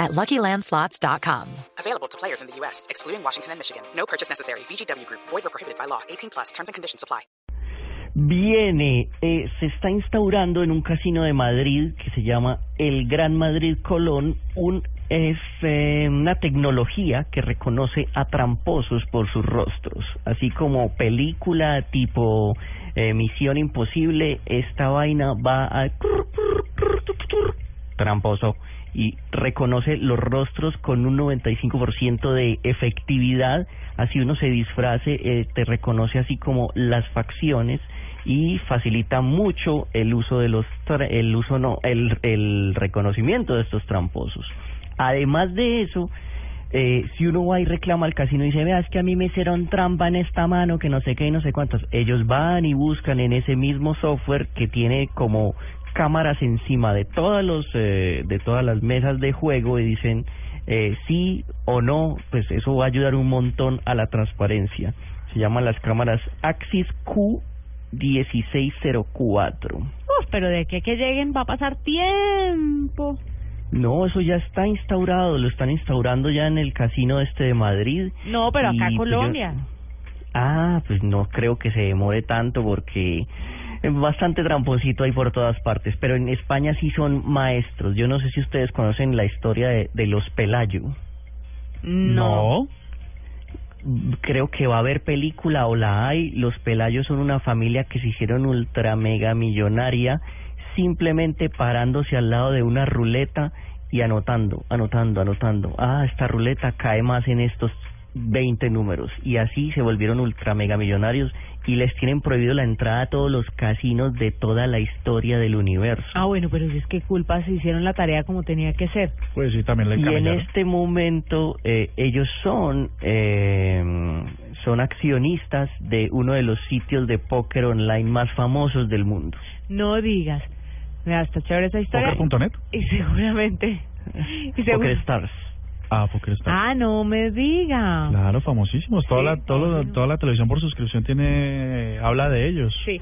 at LuckyLandSlots.com. Available to players in the U.S., excluding Washington and Michigan. No purchase necessary. VGW Group. Void or prohibited by law. 18 plus. Terms and conditions apply. Viene, eh, se está instaurando en un casino de Madrid que se llama el Gran Madrid Colón un es eh, una tecnología que reconoce a tramposos por sus rostros, así como película tipo eh, Misión Imposible, esta vaina va a tramposo y reconoce los rostros con un 95% de efectividad, así uno se disfrace, eh, te reconoce así como las facciones y facilita mucho el uso de los el uso no el, el reconocimiento de estos tramposos. Además de eso, eh, si uno va y reclama al casino y dice, vea, es que a mí me hicieron trampa en esta mano, que no sé qué y no sé cuántos, ellos van y buscan en ese mismo software que tiene como cámaras encima de todas los eh, de todas las mesas de juego y dicen eh, sí o no pues eso va a ayudar un montón a la transparencia se llaman las cámaras Axis Q 1604 Uf, pero de que que lleguen va a pasar tiempo. no eso ya está instaurado lo están instaurando ya en el casino este de Madrid No, pero acá en pues, yo- Colombia. Ah, pues no creo que se demore tanto porque bastante tramposito ahí por todas partes, pero en España sí son maestros. Yo no sé si ustedes conocen la historia de, de los Pelayo. No. Creo que va a haber película o la hay. Los Pelayos son una familia que se hicieron ultra mega millonaria simplemente parándose al lado de una ruleta y anotando, anotando, anotando. Ah, esta ruleta cae más en estos 20 números y así se volvieron ultra mega millonarios y les tienen prohibido la entrada a todos los casinos de toda la historia del universo. Ah, bueno, pero si es que culpa se hicieron la tarea como tenía que ser. Pues sí, también le Y en este momento eh, ellos son eh, son accionistas de uno de los sitios de póker online más famosos del mundo. No digas. Mira, está chévere esa historia. Poker.net. Y seguramente. Y seguro- Poker Stars. Ah, Poker Star. Ah, no me diga. Claro, famosísimos. Toda, Sí, la, todo toda la televisión por suscripción tiene habla de ellos. Sí.